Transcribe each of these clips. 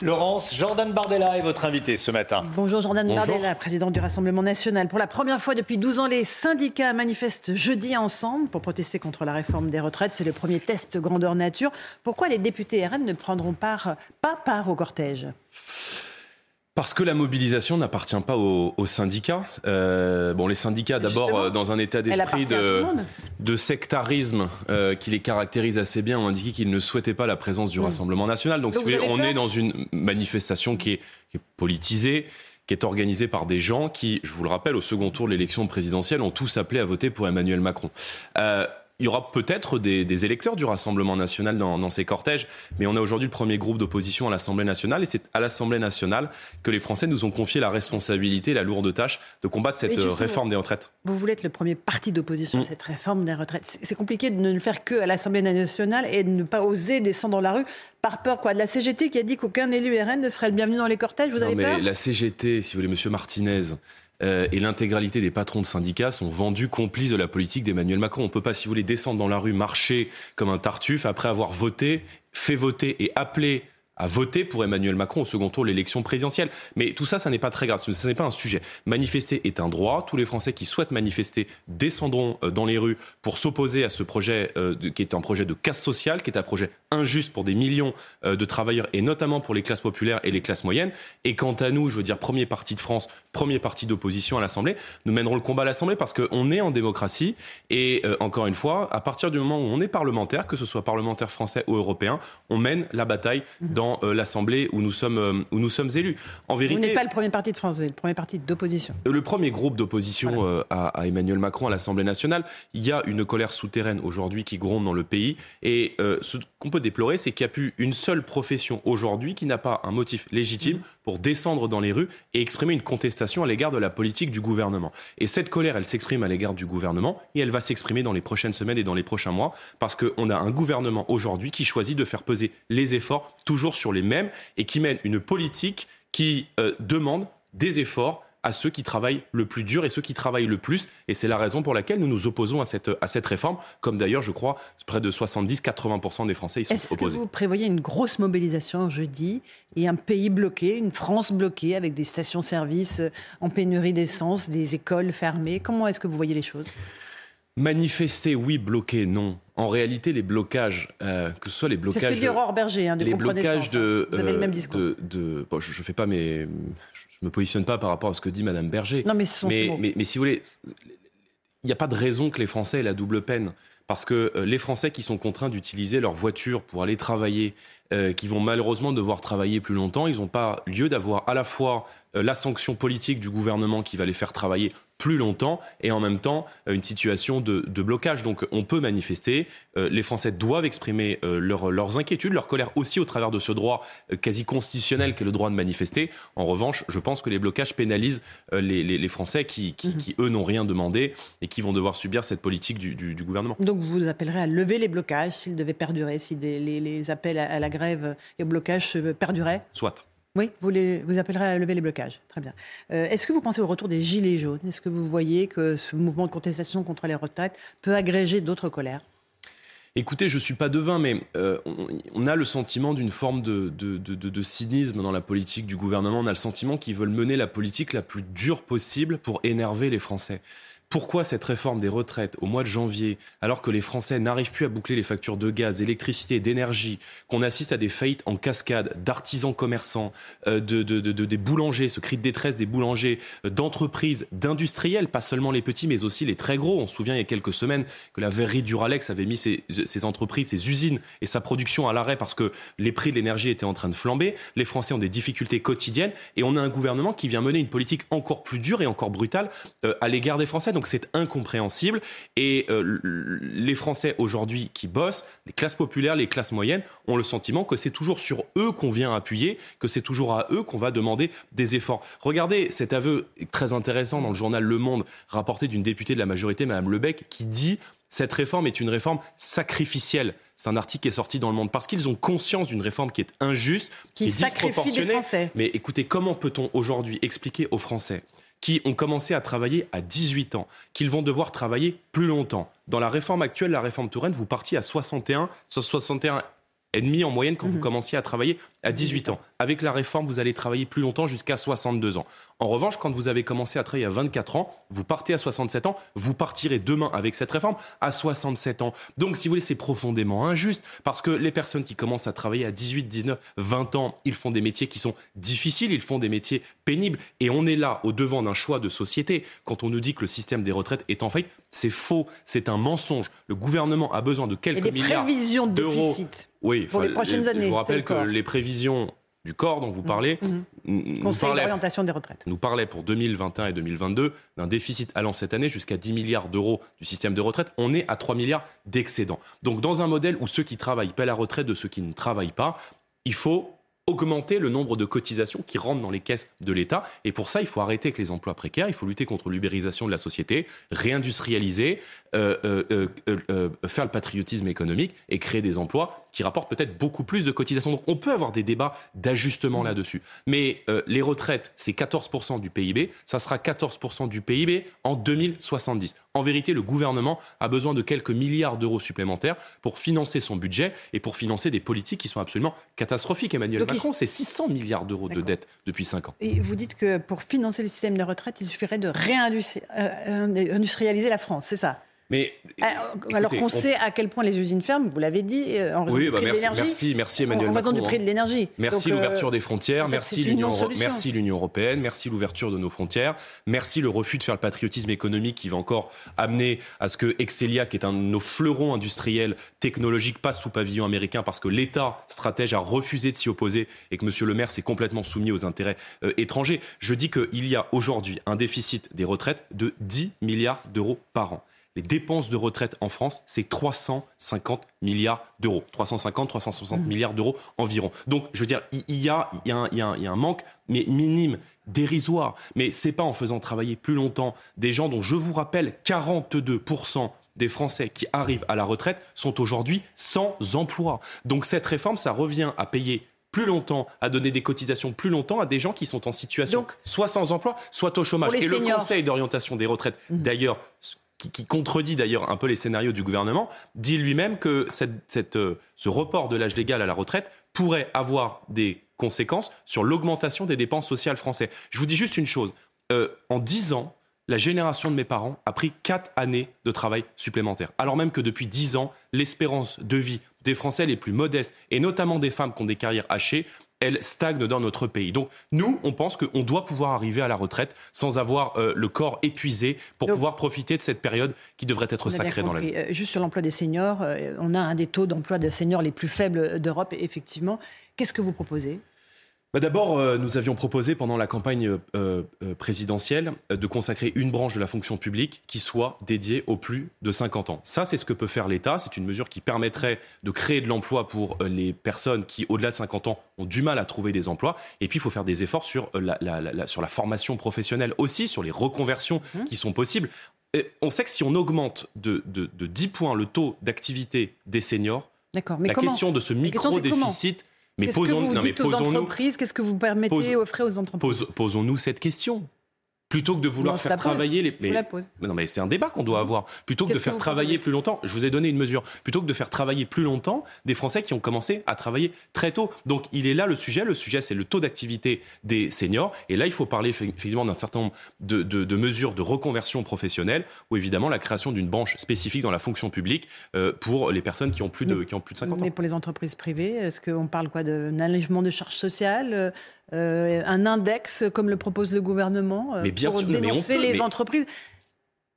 Laurence, Jordan Bardella est votre invité ce matin. Bonjour Jordan Bardella, présidente du Rassemblement national. Pour la première fois depuis 12 ans, les syndicats manifestent jeudi ensemble pour protester contre la réforme des retraites. C'est le premier test grandeur nature. Pourquoi les députés RN ne prendront pas part au cortège? Parce que la mobilisation n'appartient pas aux, syndicats. Euh, bon, les syndicats, d'abord, euh, dans un état d'esprit de, de, sectarisme euh, qui les caractérise assez bien, ont indiqué qu'ils ne souhaitaient pas la présence du Rassemblement national. Donc, si vous voulez, on est dans une manifestation qui est, qui est politisée qui est organisée par des gens qui, je vous le rappelle, au second tour de l'élection présidentielle, ont tous appelé à voter pour Emmanuel Macron. Euh, il y aura peut-être des, électeurs du Rassemblement national dans, ces cortèges, mais on a aujourd'hui le premier groupe d'opposition à l'Assemblée nationale, et c'est à l'Assemblée nationale que les Français nous ont confié la responsabilité, la lourde tâche de combattre cette réforme des retraites. Vous voulez être le premier parti d'opposition à mm. cette réforme des retraites. C'est compliqué de ne le faire que à l'Assemblée nationale et de ne pas oser descendre dans la rue par peur quoi de la CGT qui a dit qu'aucun élu RN ne serait le bienvenu dans les cortèges. Vous non, avez mais La CGT, si vous voulez, Monsieur Martinez, euh, et l'intégralité des patrons de syndicats sont vendus complices de la politique d'Emmanuel Macron. On ne peut pas, si vous voulez, descendre dans la rue, marcher comme un tartuffe après avoir voté, fait voter et appelé à voter pour Emmanuel Macron au second tour de l'élection présidentielle. Mais tout ça, ça n'est pas très grave, ce n'est pas un sujet. Manifester est un droit. Tous les Français qui souhaitent manifester descendront euh, dans les rues pour s'opposer à ce projet euh, qui est un projet de casse sociale, qui est un projet injuste pour des millions euh, de travailleurs et notamment pour les classes populaires et les classes moyennes. Et quant à nous, je veux dire, premier parti de France, premier parti d'opposition à l'Assemblée, nous mènerons le combat à l'Assemblée parce qu'on est en démocratie et encore une fois, à partir du moment où on est parlementaire, que ce soit parlementaire français ou européen, on mène la bataille dans euh, l'Assemblée où nous sommes euh, où nous sommes élus. En vérité, vous n'êtes pas le premier parti de France, vous êtes le premier parti d'opposition. Euh, le premier groupe d'opposition à, Emmanuel Macron à l'Assemblée nationale. Il y a une colère souterraine aujourd'hui qui gronde dans le pays et ce qu'on peut déplorer, c'est qu'il n'y a plus une seule profession aujourd'hui qui n'a pas un motif légitime pour descendre dans les rues et exprimer une contestation à l'égard de la politique du gouvernement. Et cette colère, elle s'exprime à l'égard du gouvernement et elle va s'exprimer dans les prochaines semaines et dans les prochains mois parce qu'on a un gouvernement aujourd'hui qui choisit de faire peser les efforts toujours sur les mêmes et qui mène une politique qui euh, demande des efforts à ceux qui travaillent le plus dur et ceux qui travaillent le plus. Et c'est la raison pour laquelle nous nous opposons à cette, à cette réforme, comme d'ailleurs, je crois, près de 70-80% des Français y sont opposés. Est-ce que vous prévoyez une grosse mobilisation jeudi et un pays bloqué, une France bloquée avec des stations-service euh, en pénurie d'essence, des écoles fermées? Comment est-ce que vous voyez les choses? Manifester, oui. Bloquer, non. En réalité, les blocages, euh, que ce soit les blocages. C'est ce que dit Aurore Berger, hein, les blocages de. Hein. Vous avez le même discours. De, je, ne fais pas mes, je me positionne pas par rapport à ce que dit Madame Berger. Non, mais, mais, mais, mais, si vous voulez, il n'y a pas de raison que les Français aient la double peine. Parce que euh, les Français qui sont contraints d'utiliser leur voiture pour aller travailler, euh, qui vont malheureusement devoir travailler plus longtemps, ils n'ont pas lieu d'avoir à la fois la sanction politique du gouvernement qui va les faire travailler plus longtemps et en même temps euh, une situation de, blocage. Donc on peut manifester, euh, les Français doivent exprimer euh, leurs inquiétudes, leur colère aussi au travers de ce droit quasi constitutionnel qu'est le droit de manifester. En revanche, je pense que les blocages pénalisent les, Français qui, mhm. qui, eux, n'ont rien demandé et qui vont devoir subir cette politique du, du, gouvernement. Donc vous appellerez à lever les blocages s'ils devaient perdurer, si les, les, appels à, la grève et au blocage perduraient? Soit. Oui, vous, vous appellerez à lever les blocages. Très bien. Euh, est-ce que vous pensez au retour des Gilets jaunes? Est-ce que vous voyez que ce mouvement de contestation contre les retraites peut agréger d'autres colères? Écoutez, je ne suis pas devin, mais euh, on, a le sentiment d'une forme de, de, cynisme dans la politique du gouvernement. On a le sentiment qu'ils veulent mener la politique la plus dure possible pour énerver les Français. Pourquoi cette réforme des retraites au mois de janvier, alors que les Français n'arrivent plus à boucler les factures de gaz, d'électricité, d'énergie, qu'on assiste à des faillites en cascade d'artisans commerçants, euh, de, des boulangers, ce cri de détresse des boulangers, euh, d'entreprises, d'industriels, pas seulement les petits, mais aussi les très gros. On se souvient il y a quelques semaines que la verrerie Duralex avait mis ses, ses entreprises, ses usines et sa production à l'arrêt parce que les prix de l'énergie étaient en train de flamber. Les Français ont des difficultés quotidiennes et on a un gouvernement qui vient mener une politique encore plus dure et encore brutale euh, à l'égard des Français. C'est incompréhensible. Et euh, les Français aujourd'hui qui bossent, les classes populaires, les classes moyennes, ont le sentiment que c'est toujours sur eux qu'on vient appuyer, que c'est toujours à eux qu'on va demander des efforts. Regardez cet aveu très intéressant dans le journal Le Monde, rapporté d'une députée de la majorité, Madame Lebec, qui dit cette réforme est une réforme sacrificielle. C'est un article qui est sorti dans le monde parce qu'ils ont conscience d'une réforme qui est injuste, qui, est disproportionnée. Mais écoutez, comment peut-on aujourd'hui expliquer aux Français qui ont commencé à travailler à 18 ans, qu'ils vont devoir travailler plus longtemps. Dans la réforme actuelle, la réforme Touraine, vous partiez à 61, 61 et demi en moyenne quand vous mhm. commenciez à travailler à 18 ans. Avec la réforme, vous allez travailler plus longtemps jusqu'à 62 ans. En revanche, quand vous avez commencé à travailler à 24 ans, vous partez à 67 ans, vous partirez demain avec cette réforme à 67 ans. Donc, si vous voulez, c'est profondément injuste parce que les personnes qui commencent à travailler à 18, 19, 20 ans, ils font des métiers qui sont difficiles, ils font des métiers pénibles et on est là au devant d'un choix de société. Quand on nous dit que le système des retraites est en faillite, c'est faux, c'est un mensonge. Le gouvernement a besoin de quelques milliards d'euros. Oui, pour les prochaines années. Je vous rappelle que les prévisions du corps dont vous mmh. parlez, mmh. nous d'orientation des retraites. Nous parlait pour 2021 et 2022 d'un déficit allant cette année jusqu'à 10 milliards d'euros du système de retraite. On est à 3 milliards d'excédent. Donc dans un modèle où ceux qui travaillent paient la retraite de ceux qui ne travaillent pas, il faut augmenter le nombre de cotisations qui rentrent dans les caisses de l'État. Et pour ça, il faut arrêter avec les emplois précaires, il faut lutter contre l'ubérisation de la société, réindustrialiser, euh, euh, euh, faire le patriotisme économique et créer des emplois qui rapportent peut-être beaucoup plus de cotisations. Donc on peut avoir des débats d'ajustement là-dessus. Mais les retraites, c'est 14% du PIB, ça sera 14% du PIB en 2070. En vérité, le gouvernement a besoin de quelques milliards d'euros supplémentaires pour financer son budget et pour financer des politiques qui sont absolument catastrophiques. Emmanuel c'est 600 milliards d'euros de dette depuis 5 ans. Et vous dites que pour financer le système de retraite, il suffirait de réindustrialiser euh, la France, c'est ça? Mais ah, alors qu'on sait à quel point les usines ferment, vous l'avez dit, euh, en raison oui, du bah prix merci, de l'énergie. Merci, merci Emmanuel En raison du prix de l'énergie. Merci l'ouverture euh, des frontières, merci l'Union, merci l'Union européenne, merci l'ouverture de nos frontières, merci le refus de faire le patriotisme économique qui va encore amener à ce que Excelia, qui est un de nos fleurons industriels technologiques, passe sous pavillon américain parce que l'État stratège a refusé de s'y opposer et que M. Le Maire s'est complètement soumis aux intérêts euh, étrangers. Je dis qu'il y a aujourd'hui un déficit des retraites de 10 milliards d'euros par an les dépenses de retraite en France, c'est 350 milliards d'euros. 350, 360 milliards d'euros environ. Donc, je veux dire, il y a, il y a, il y a, un, manque, mais minime, dérisoire. Mais c'est pas en faisant travailler plus longtemps des gens dont, je vous rappelle, 42% des Français qui arrivent à la retraite sont aujourd'hui sans emploi. Donc cette réforme, ça revient à payer plus longtemps, à donner des cotisations plus longtemps à des gens qui sont en situation soit sans emploi, soit au chômage. Et le Conseil d'orientation des retraites, mmh. d'ailleurs, qui, contredit d'ailleurs un peu les scénarios du gouvernement, dit lui-même que euh, ce report de l'âge légal à la retraite pourrait avoir des conséquences sur l'augmentation des dépenses sociales françaises. Je vous dis juste une chose. Euh, en 10 ans, la génération de mes parents a pris 4 années de travail supplémentaire. Alors même que depuis 10 ans, l'espérance de vie des Français les plus modestes, et notamment des femmes qui ont des carrières hachées, elle stagne dans notre pays. Donc nous, on pense qu'on doit pouvoir arriver à la retraite sans avoir euh, le corps épuisé pour pouvoir profiter de cette période qui devrait être sacrée dans la vie. Euh, juste sur l'emploi des seniors, euh, on a un des taux d'emploi de seniors les plus faibles d'Europe, effectivement. Qu'est-ce que vous proposez? Bah, d'abord, euh, nous avions proposé pendant la campagne euh, euh, présidentielle de consacrer une branche de la fonction publique qui soit dédiée aux plus de 50 ans. Ça, c'est ce que peut faire l'État. C'est une mesure qui permettrait de créer de l'emploi pour les personnes qui, au-delà de 50 ans, ont du mal à trouver des emplois. Et puis, il faut faire des efforts sur la, sur la formation professionnelle aussi, sur les reconversions mmh. qui sont possibles. on sait que si on augmente de, de, de 10 points le taux d'activité des seniors, la question de ce micro-déficit mais posons, que vous dites aux entreprises? Qu'est-ce que vous permettez, offrir aux entreprises? Posons-nous cette question. Plutôt que de vouloir faire travailler les. Mais, non, mais c'est un débat qu'on doit avoir. Plutôt que de faire travailler plus longtemps, je vous ai donné une mesure. Plutôt que de faire travailler plus longtemps des Français qui ont commencé à travailler très tôt. Donc il est là le sujet. Le sujet, c'est le taux d'activité des seniors. Et là, il faut parler effectivement d'un certain nombre de, de, mesures de reconversion professionnelle, ou évidemment la création d'une branche spécifique dans la fonction publique euh, pour les personnes qui ont plus de, qui ont plus de 50 ans. Mais pour les entreprises privées, est-ce qu'on parle quoi d'un allègement de charges sociales euh, un index comme le propose le gouvernement euh, mais bien pour sûr, dénoncer les entreprises.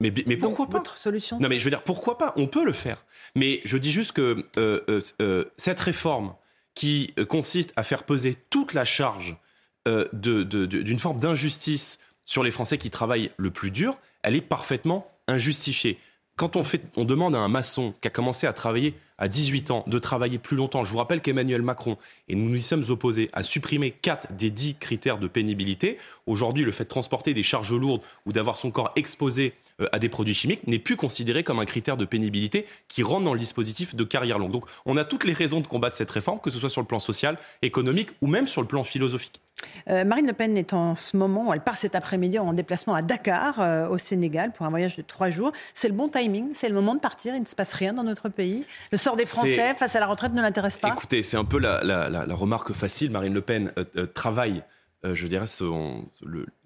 Mais, mais pourquoi pas? Votre solution Non, mais je veux dire, pourquoi pas? On peut le faire. Mais je dis juste que euh, cette réforme qui consiste à faire peser toute la charge d'une forme d'injustice sur les Français qui travaillent le plus dur, elle est parfaitement injustifiée. Quand on, fait, on demande à un maçon qui a commencé à travailler à 18 ans de travailler plus longtemps. Je vous rappelle qu'Emmanuel Macron, et nous nous y sommes opposés, a supprimé 4 des 10 critères de pénibilité. Aujourd'hui, le fait de transporter des charges lourdes ou d'avoir son corps exposé euh, à des produits chimiques n'est plus considéré comme un critère de pénibilité qui rentre dans le dispositif de carrière longue. Donc on a toutes les raisons de combattre cette réforme, que ce soit sur le plan social, économique ou même sur le plan philosophique. Euh, Marine Le Pen est en ce moment, elle part cet après-midi en déplacement à Dakar, euh, au Sénégal, pour un voyage de trois jours. C'est le bon timing, c'est le moment de partir, il ne se passe rien dans notre pays. Le sort des Français face à la retraite ne l'intéresse pas? Écoutez, c'est un peu la, remarque facile. Marine Le Pen travaille, je dirais,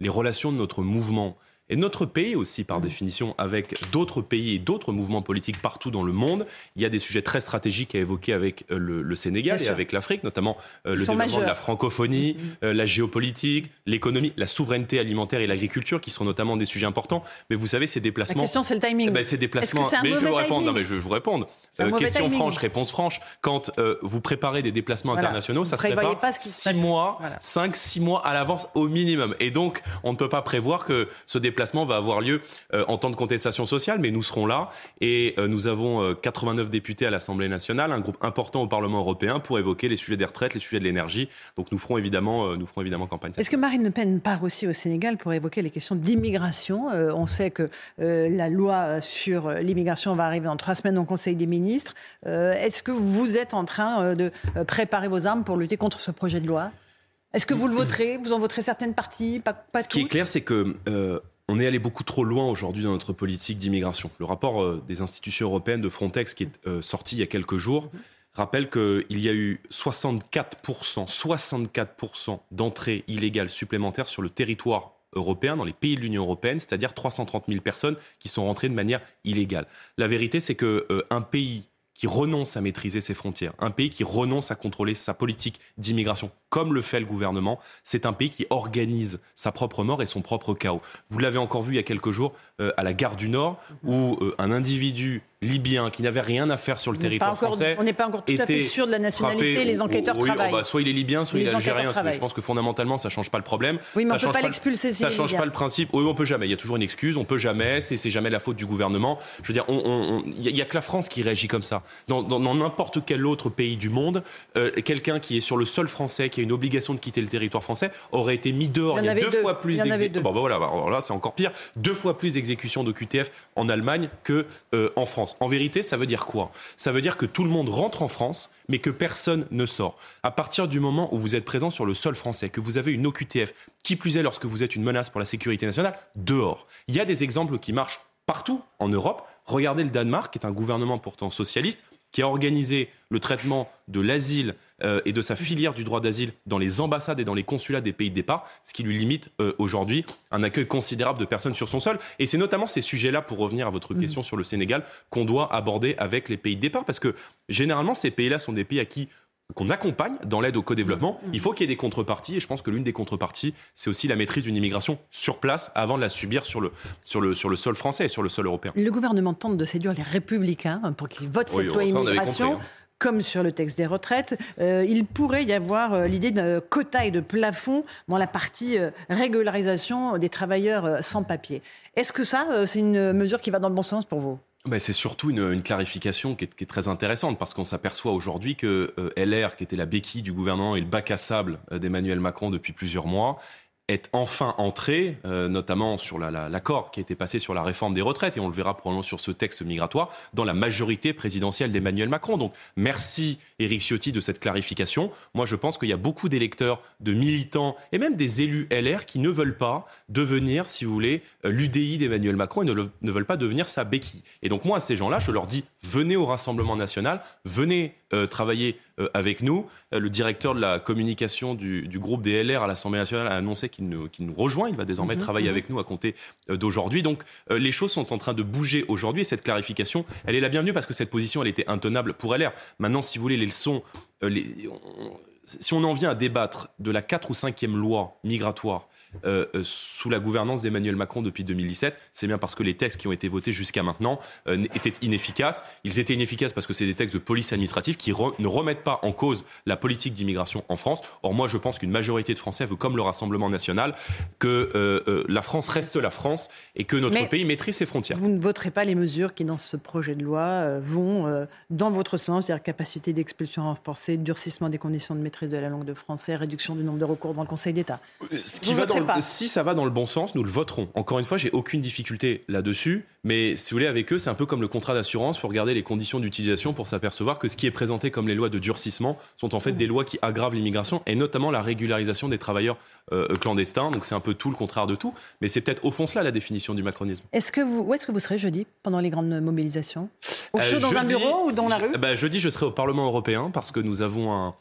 les relations de notre mouvement et notre pays aussi, par mmh. définition, avec d'autres pays et d'autres mouvements politiques partout dans le monde, il y a des sujets très stratégiques à évoquer avec euh, le, Sénégal et avec l'Afrique, notamment euh, le développement de la francophonie, mmh, mmh. Euh, la géopolitique, l'économie, la souveraineté alimentaire et l'agriculture, qui sont notamment des sujets importants. Mais vous savez, ces déplacements... La question, c'est le timing. Eh ben, ces déplacements... mais je vais vous répondre. Non, mais je vais vous répondre. question franche, réponse franche. Quand vous préparez des déplacements internationaux, ça se prépare pas 6 mois, 5, 6 mois à l'avance au minimum. Et donc, on ne peut pas prévoir que ce déplacement va avoir lieu euh, en temps de contestation sociale, mais nous serons là et euh, nous avons 89 euh, députés à l'Assemblée nationale, un groupe important au Parlement européen pour évoquer les sujets des retraites, les sujets de l'énergie. Donc nous ferons évidemment, nous ferons évidemment campagne. Est-ce que Marine Le Pen part aussi au Sénégal pour évoquer les questions d'immigration On sait que la loi sur l'immigration va arriver en trois semaines au Conseil des ministres. Est-ce que vous êtes en train de préparer vos armes pour lutter contre ce projet de loi? Est-ce que vous le voterez? Vous en voterez certaines parties? Pas, pas Ce qui est clair, c'est que on est allé beaucoup trop loin aujourd'hui dans notre politique d'immigration. Le rapport euh, des institutions européennes de Frontex qui est euh, sorti il y a quelques jours rappelle qu'il y a eu 64%, 64% d'entrées illégales supplémentaires sur le territoire européen, dans les pays de l'Union européenne, c'est-à-dire 330 000 personnes qui sont rentrées de manière illégale. La vérité, c'est qu'un euh, pays qui renonce à maîtriser ses frontières, un pays qui renonce à contrôler sa politique d'immigration, comme le fait le gouvernement, c'est un pays qui organise sa propre mort et son propre chaos. Vous l'avez encore vu il y a quelques jours euh, à la gare du Nord, où euh, un individu libyen qui n'avait rien à faire sur le territoire français. On n'est pas encore tout à fait sûr de la nationalité, les enquêteurs oui, travaillent. Oh bah, soit il est libyen, soit il est algérien. Je pense que fondamentalement, ça ne change pas le problème. Oui, mais ça on ne peut pas l'expulser Ça ne change pas le principe. Oui, on peut jamais. Il y a toujours une excuse. On peut jamais. C'est jamais la faute du gouvernement. Je veux dire, il n'y a, que la France qui réagit comme ça. Dans n'importe quel autre pays du monde, euh, quelqu'un qui est sur le sol français, qui a une obligation de quitter le territoire français, aurait été mis dehors. Il y, a deux, fois plus d'exécutions. Bon, bah, voilà, là, c'est encore pire. Deux fois plus d'exécutions de QTF en Allemagne que euh, en France. En vérité, ça veut dire quoi? Ça veut dire que tout le monde rentre en France, mais que personne ne sort. À partir du moment où vous êtes présent sur le sol français, que vous avez une OQTF, qui plus est lorsque vous êtes une menace pour la sécurité nationale, dehors. Il y a des exemples qui marchent partout en Europe. Regardez le Danemark, qui est un gouvernement pourtant socialiste, qui a organisé le traitement de l'asile euh, et de sa filière du droit d'asile dans les ambassades et dans les consulats des pays de départ, ce qui lui limite euh, aujourd'hui un accueil considérable de personnes sur son sol. Et c'est notamment ces sujets-là, pour revenir à votre mmh. question sur le Sénégal, qu'on doit aborder avec les pays de départ, parce que généralement, ces pays-là sont des pays à qui qu'on accompagne dans l'aide au co-développement, mmh. il faut qu'il y ait des contreparties. Et je pense que l'une des contreparties, c'est aussi la maîtrise d'une immigration sur place avant de la subir sur le, sur le, sur le sol français et sur le sol européen. Le gouvernement tente de séduire les républicains pour qu'ils votent cette loi immigration. Hein. comme sur le texte des retraites, euh, il pourrait y avoir euh, l'idée d'un quota et de plafond dans la partie euh, régularisation des travailleurs sans papier. Est-ce que ça, c'est une mesure qui va dans le bon sens pour vous? C'est surtout une, clarification qui est, très intéressante parce qu'on s'aperçoit aujourd'hui que euh, LR, qui était la béquille du gouvernement et le bac à sable euh, d'Emmanuel Macron depuis plusieurs mois, est enfin entré, euh, notamment sur l'accord qui a été passé sur la réforme des retraites, et on le verra probablement sur ce texte migratoire, dans la majorité présidentielle d'Emmanuel Macron. Donc merci Éric Ciotti de cette clarification. Moi je pense qu'il y a beaucoup d'électeurs, de militants et même des élus LR qui ne veulent pas devenir, si vous voulez, euh, l'UDI d'Emmanuel Macron et ne, veulent pas devenir sa béquille. Et donc moi à ces gens-là, je leur dis, venez au Rassemblement national, venez euh, travailler avec nous. Le directeur de la communication du, groupe des LR à l'Assemblée nationale a annoncé qu'il nous, nous, rejoint. Il va désormais mhm, travailler mhm. avec nous à compter d'aujourd'hui. Donc les choses sont en train de bouger aujourd'hui et cette clarification, elle est la bienvenue parce que cette position, elle était intenable pour LR. Maintenant, si vous voulez, les leçons, les, si on en vient à débattre de la 4 ou 5e loi migratoire euh, euh, sous la gouvernance d'Emmanuel Macron depuis 2017. C'est bien parce que les textes qui ont été votés jusqu'à maintenant euh, étaient inefficaces. Ils étaient inefficaces parce que c'est des textes de police administrative qui ne remettent pas en cause la politique d'immigration en France. Or, moi, je pense qu'une majorité de Français veut, comme le Rassemblement national, que la France reste la France et que notre pays maîtrise ses frontières. Vous ne voterez pas les mesures qui, dans ce projet de loi, vont dans votre sens, c'est-à-dire capacité d'expulsion renforcée, durcissement des conditions de maîtrise de la langue de français, réduction du nombre de recours devant le Conseil d'État. Ce qui va dans si ça va dans le bon sens, nous le voterons. Encore une fois, j'ai aucune difficulté là-dessus, mais si vous voulez, avec eux, c'est un peu comme le contrat d'assurance. Il faut regarder les conditions d'utilisation pour s'apercevoir que ce qui est présenté comme les lois de durcissement sont en fait des lois qui aggravent l'immigration et notamment la régularisation des travailleurs euh, clandestins. Donc c'est un peu tout le contraire de tout, mais c'est peut-être au fond cela la définition du macronisme. Est-ce que vous, où est-ce que vous serez jeudi pendant les grandes mobilisations? Au euh, chaud dans un bureau ou dans la rue? bah, Jeudi, je serai au Parlement européen parce que nous avons un,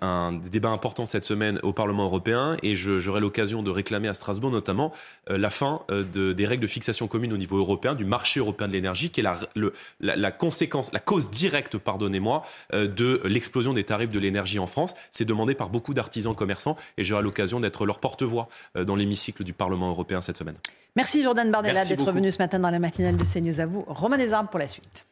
un, débat important cette semaine au Parlement européen et j'aurai l'occasion de réclamer à Strasbourg notamment euh, la fin euh, de, des règles de fixation commune au niveau européen du marché européen de l'énergie qui est la, la, conséquence, la cause directe, pardonnez-moi, euh, de l'explosion des tarifs de l'énergie en France. C'est demandé par beaucoup d'artisans commerçants et j'aurai l'occasion d'être leur porte-voix dans l'hémicycle du Parlement européen cette semaine. Merci Jordan Bardella d'être venu ce matin dans la matinale de CNews à vous. Romain Desarbes pour la suite.